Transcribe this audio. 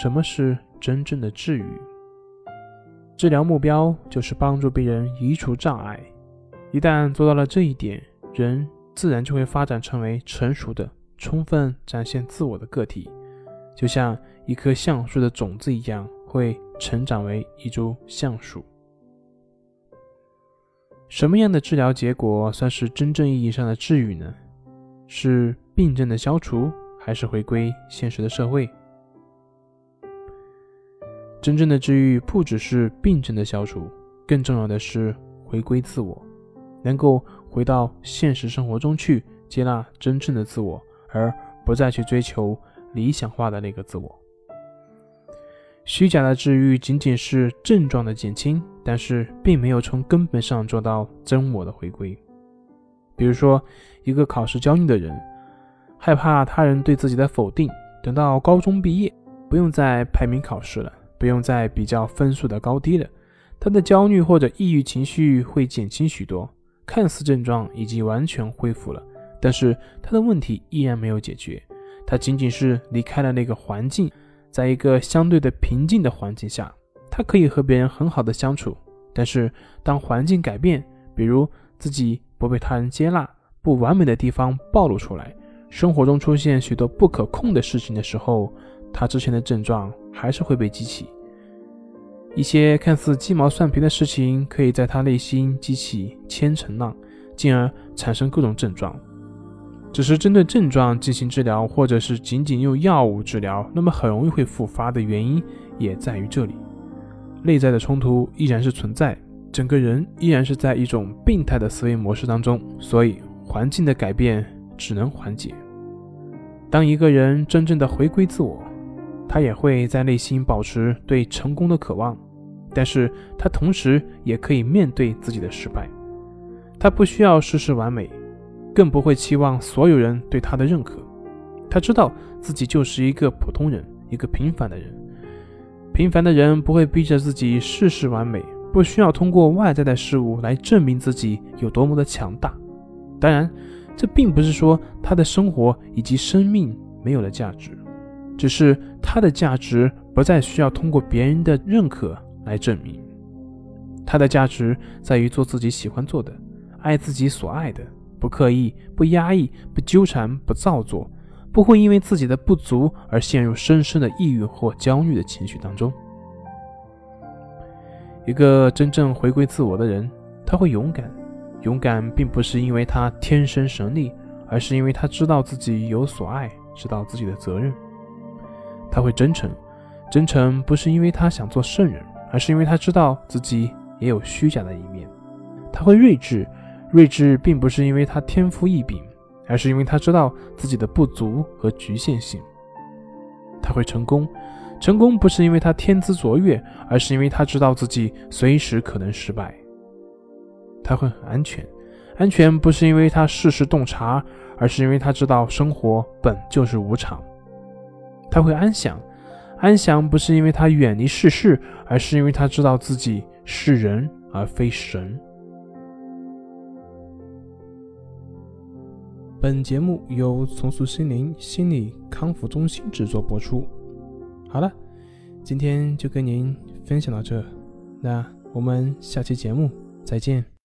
什么是真正的治愈？治疗目标就是帮助病人移除障碍。一旦做到了这一点，人自然就会发展成为成熟的、充分展现自我的个体，就像一棵橡树的种子一样，会成长为一株橡树。什么样的治疗结果算是真正意义上的治愈呢？是病症的消除，还是回归现实的社会？真正的治愈不只是病症的消除，更重要的是回归自我，能够回到现实生活中去，接纳真正的自我，而不再去追求理想化的那个自我。虚假的治愈仅仅是症状的减轻，但是并没有从根本上做到真我的回归。比如说，一个考试焦虑的人，害怕他人对自己的否定，等到高中毕业，不用再排名考试了。不用再比较分数的高低了，他的焦虑或者抑郁情绪会减轻许多，看似症状已经完全恢复了，但是他的问题依然没有解决。他仅仅是离开了那个环境，在一个相对的平静的环境下，他可以和别人很好的相处。但是当环境改变，比如自己不被他人接纳，不完美的地方暴露出来，生活中出现许多不可控的事情的时候，他之前的症状。还是会被激起一些看似鸡毛蒜皮的事情，可以在他内心激起千层浪，进而产生各种症状。只是针对症状进行治疗，或者是仅仅用药物治疗，那么很容易会复发的原因也在于这里。内在的冲突依然是存在，整个人依然是在一种病态的思维模式当中，所以环境的改变只能缓解。当一个人真正的回归自我。他也会在内心保持对成功的渴望，但是他同时也可以面对自己的失败。他不需要事事完美，更不会期望所有人对他的认可。他知道自己就是一个普通人，一个平凡的人。平凡的人不会逼着自己事事完美，不需要通过外在的事物来证明自己有多么的强大。当然，这并不是说他的生活以及生命没有了价值。只是他的价值不再需要通过别人的认可来证明，他的价值在于做自己喜欢做的，爱自己所爱的，不刻意、不压抑、不纠缠、不造作，不会因为自己的不足而陷入深深的抑郁或焦虑的情绪当中。一个真正回归自我的人，他会勇敢，勇敢并不是因为他天生神力，而是因为他知道自己有所爱，知道自己的责任。他会真诚，真诚不是因为他想做圣人，而是因为他知道自己也有虚假的一面。他会睿智，睿智并不是因为他天赋异禀，而是因为他知道自己的不足和局限性。他会成功，成功不是因为他天资卓越，而是因为他知道自己随时可能失败。他会很安全，安全不是因为他事事洞察，而是因为他知道生活本就是无常。他会安详，安详不是因为他远离世事，而是因为他知道自己是人而非神。本节目由重塑心灵心理康复中心制作播出。好了，今天就跟您分享到这，那我们下期节目再见。